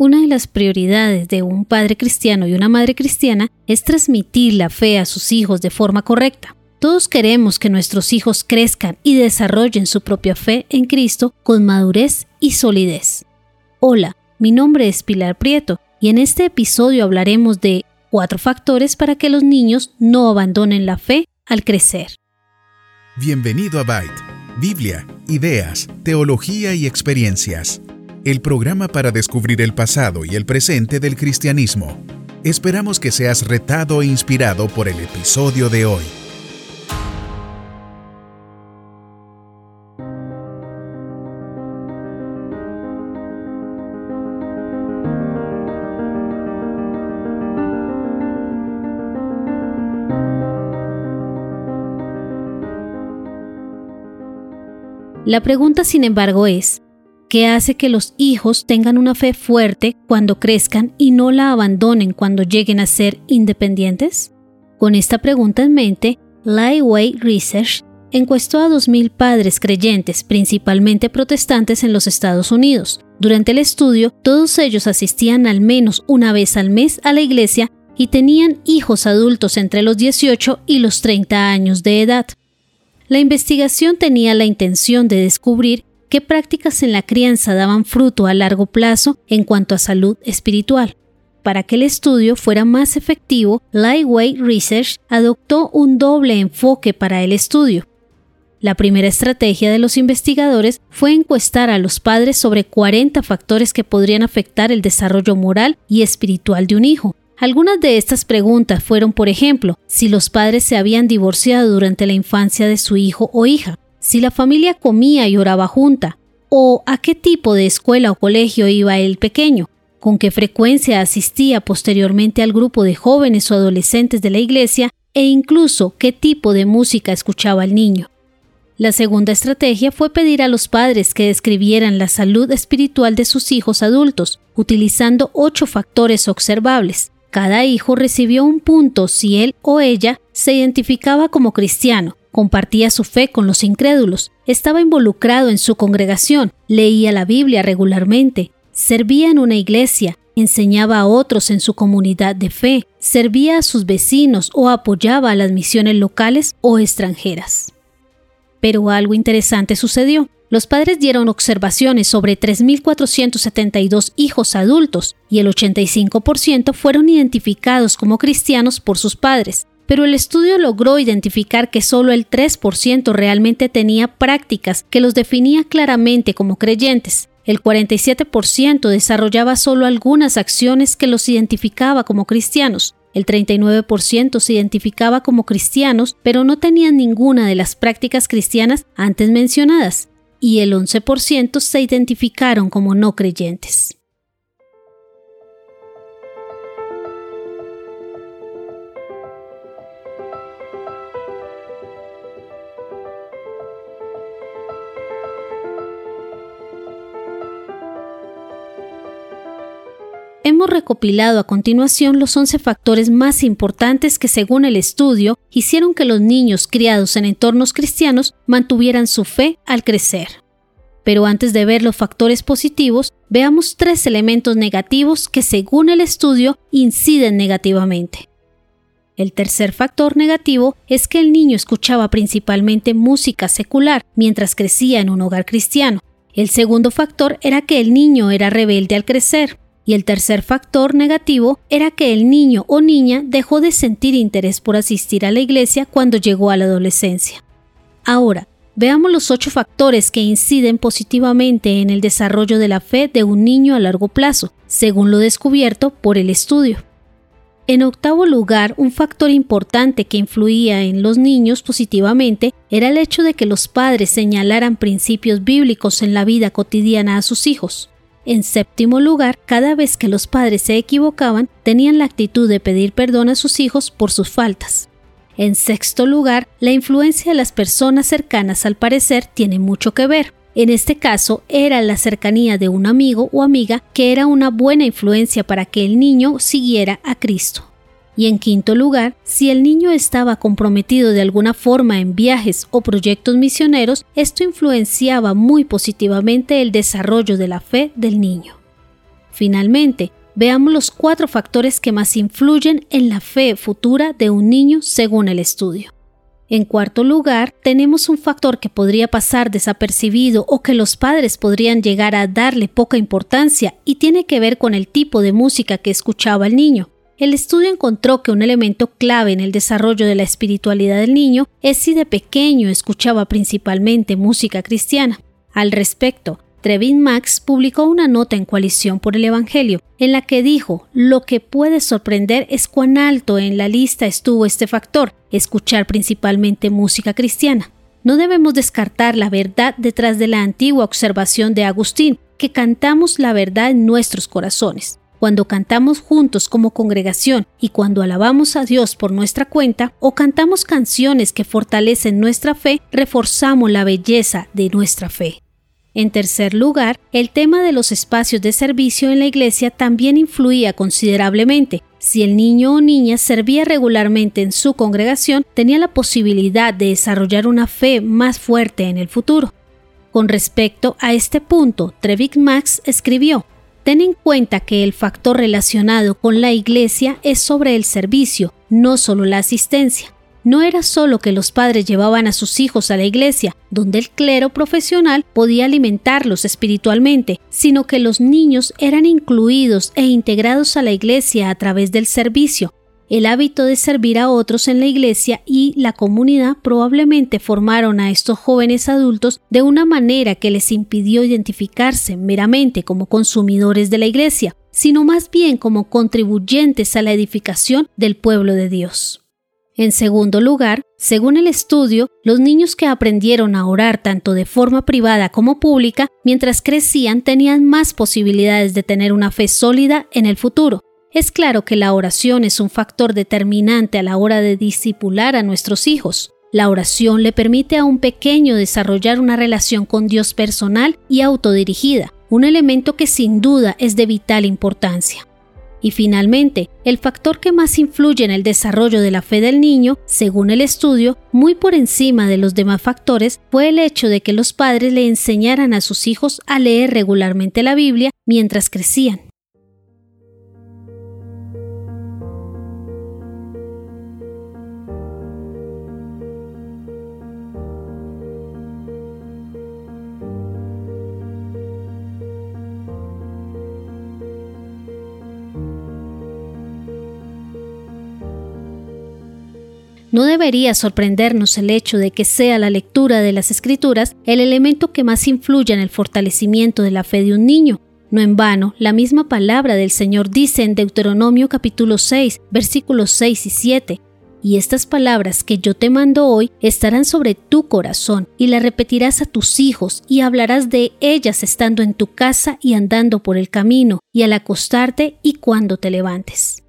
Una de las prioridades de un padre cristiano y una madre cristiana es transmitir la fe a sus hijos de forma correcta. Todos queremos que nuestros hijos crezcan y desarrollen su propia fe en Cristo con madurez y solidez. Hola, mi nombre es Pilar Prieto y en este episodio hablaremos de cuatro factores para que los niños no abandonen la fe al crecer. Bienvenido a Byte, Biblia, ideas, teología y experiencias el programa para descubrir el pasado y el presente del cristianismo. Esperamos que seas retado e inspirado por el episodio de hoy. La pregunta, sin embargo, es, que hace que los hijos tengan una fe fuerte cuando crezcan y no la abandonen cuando lleguen a ser independientes? Con esta pregunta en mente, Lightway Research encuestó a 2.000 padres creyentes, principalmente protestantes en los Estados Unidos. Durante el estudio, todos ellos asistían al menos una vez al mes a la iglesia y tenían hijos adultos entre los 18 y los 30 años de edad. La investigación tenía la intención de descubrir qué prácticas en la crianza daban fruto a largo plazo en cuanto a salud espiritual. Para que el estudio fuera más efectivo, Lightweight Research adoptó un doble enfoque para el estudio. La primera estrategia de los investigadores fue encuestar a los padres sobre 40 factores que podrían afectar el desarrollo moral y espiritual de un hijo. Algunas de estas preguntas fueron, por ejemplo, si los padres se habían divorciado durante la infancia de su hijo o hija, si la familia comía y oraba junta, o a qué tipo de escuela o colegio iba el pequeño, con qué frecuencia asistía posteriormente al grupo de jóvenes o adolescentes de la iglesia e incluso qué tipo de música escuchaba el niño. La segunda estrategia fue pedir a los padres que describieran la salud espiritual de sus hijos adultos, utilizando ocho factores observables. Cada hijo recibió un punto si él o ella se identificaba como cristiano, compartía su fe con los incrédulos, estaba involucrado en su congregación, leía la Biblia regularmente, servía en una iglesia, enseñaba a otros en su comunidad de fe, servía a sus vecinos o apoyaba a las misiones locales o extranjeras. Pero algo interesante sucedió. Los padres dieron observaciones sobre 3.472 hijos adultos y el 85% fueron identificados como cristianos por sus padres, pero el estudio logró identificar que solo el 3% realmente tenía prácticas que los definía claramente como creyentes. El 47% desarrollaba solo algunas acciones que los identificaba como cristianos. El 39% se identificaba como cristianos, pero no tenían ninguna de las prácticas cristianas antes mencionadas. Y el 11% se identificaron como no creyentes. Hemos recopilado a continuación los 11 factores más importantes que según el estudio hicieron que los niños criados en entornos cristianos mantuvieran su fe al crecer. Pero antes de ver los factores positivos, veamos tres elementos negativos que según el estudio inciden negativamente. El tercer factor negativo es que el niño escuchaba principalmente música secular mientras crecía en un hogar cristiano. El segundo factor era que el niño era rebelde al crecer. Y el tercer factor negativo era que el niño o niña dejó de sentir interés por asistir a la iglesia cuando llegó a la adolescencia. Ahora, veamos los ocho factores que inciden positivamente en el desarrollo de la fe de un niño a largo plazo, según lo descubierto por el estudio. En octavo lugar, un factor importante que influía en los niños positivamente era el hecho de que los padres señalaran principios bíblicos en la vida cotidiana a sus hijos. En séptimo lugar, cada vez que los padres se equivocaban, tenían la actitud de pedir perdón a sus hijos por sus faltas. En sexto lugar, la influencia de las personas cercanas al parecer tiene mucho que ver. En este caso, era la cercanía de un amigo o amiga que era una buena influencia para que el niño siguiera a Cristo. Y en quinto lugar, si el niño estaba comprometido de alguna forma en viajes o proyectos misioneros, esto influenciaba muy positivamente el desarrollo de la fe del niño. Finalmente, veamos los cuatro factores que más influyen en la fe futura de un niño según el estudio. En cuarto lugar, tenemos un factor que podría pasar desapercibido o que los padres podrían llegar a darle poca importancia y tiene que ver con el tipo de música que escuchaba el niño. El estudio encontró que un elemento clave en el desarrollo de la espiritualidad del niño es si de pequeño escuchaba principalmente música cristiana. Al respecto, Trevin Max publicó una nota en Coalición por el Evangelio, en la que dijo, lo que puede sorprender es cuán alto en la lista estuvo este factor, escuchar principalmente música cristiana. No debemos descartar la verdad detrás de la antigua observación de Agustín, que cantamos la verdad en nuestros corazones. Cuando cantamos juntos como congregación y cuando alabamos a Dios por nuestra cuenta o cantamos canciones que fortalecen nuestra fe, reforzamos la belleza de nuestra fe. En tercer lugar, el tema de los espacios de servicio en la iglesia también influía considerablemente. Si el niño o niña servía regularmente en su congregación, tenía la posibilidad de desarrollar una fe más fuerte en el futuro. Con respecto a este punto, Trevik Max escribió, Ten en cuenta que el factor relacionado con la iglesia es sobre el servicio, no solo la asistencia no era solo que los padres llevaban a sus hijos a la iglesia, donde el clero profesional podía alimentarlos espiritualmente, sino que los niños eran incluidos e integrados a la iglesia a través del servicio. El hábito de servir a otros en la iglesia y la comunidad probablemente formaron a estos jóvenes adultos de una manera que les impidió identificarse meramente como consumidores de la iglesia, sino más bien como contribuyentes a la edificación del pueblo de Dios. En segundo lugar, según el estudio, los niños que aprendieron a orar tanto de forma privada como pública, mientras crecían tenían más posibilidades de tener una fe sólida en el futuro. Es claro que la oración es un factor determinante a la hora de discipular a nuestros hijos. La oración le permite a un pequeño desarrollar una relación con Dios personal y autodirigida, un elemento que sin duda es de vital importancia. Y finalmente, el factor que más influye en el desarrollo de la fe del niño, según el estudio, muy por encima de los demás factores, fue el hecho de que los padres le enseñaran a sus hijos a leer regularmente la Biblia mientras crecían. No debería sorprendernos el hecho de que sea la lectura de las escrituras el elemento que más influya en el fortalecimiento de la fe de un niño. No en vano, la misma palabra del Señor dice en Deuteronomio capítulo 6, versículos 6 y 7, y estas palabras que yo te mando hoy estarán sobre tu corazón, y las repetirás a tus hijos, y hablarás de ellas estando en tu casa y andando por el camino, y al acostarte y cuando te levantes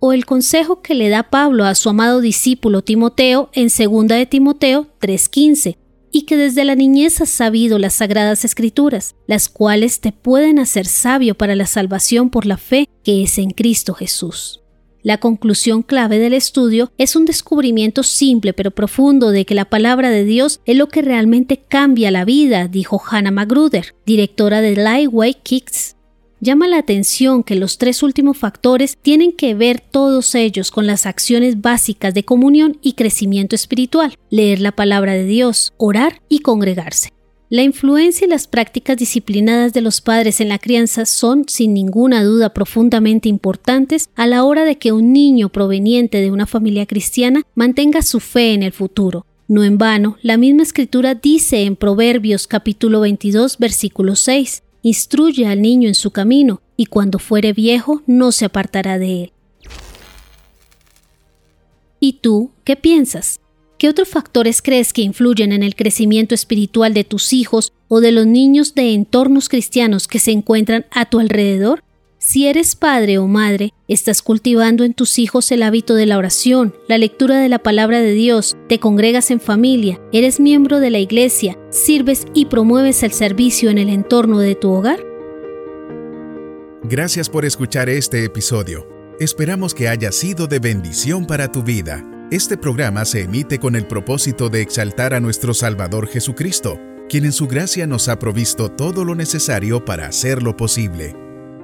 o el consejo que le da Pablo a su amado discípulo Timoteo en 2 de Timoteo 3:15, y que desde la niñez has sabido las sagradas escrituras, las cuales te pueden hacer sabio para la salvación por la fe que es en Cristo Jesús. La conclusión clave del estudio es un descubrimiento simple pero profundo de que la palabra de Dios es lo que realmente cambia la vida, dijo Hannah Magruder, directora de Lightweight Kicks. Llama la atención que los tres últimos factores tienen que ver todos ellos con las acciones básicas de comunión y crecimiento espiritual, leer la palabra de Dios, orar y congregarse. La influencia y las prácticas disciplinadas de los padres en la crianza son, sin ninguna duda, profundamente importantes a la hora de que un niño proveniente de una familia cristiana mantenga su fe en el futuro. No en vano, la misma escritura dice en Proverbios capítulo 22 versículo 6, Instruye al niño en su camino, y cuando fuere viejo no se apartará de él. ¿Y tú qué piensas? ¿Qué otros factores crees que influyen en el crecimiento espiritual de tus hijos o de los niños de entornos cristianos que se encuentran a tu alrededor? Si eres padre o madre, estás cultivando en tus hijos el hábito de la oración, la lectura de la palabra de Dios, te congregas en familia, eres miembro de la iglesia, sirves y promueves el servicio en el entorno de tu hogar. Gracias por escuchar este episodio. Esperamos que haya sido de bendición para tu vida. Este programa se emite con el propósito de exaltar a nuestro Salvador Jesucristo, quien en su gracia nos ha provisto todo lo necesario para hacerlo posible.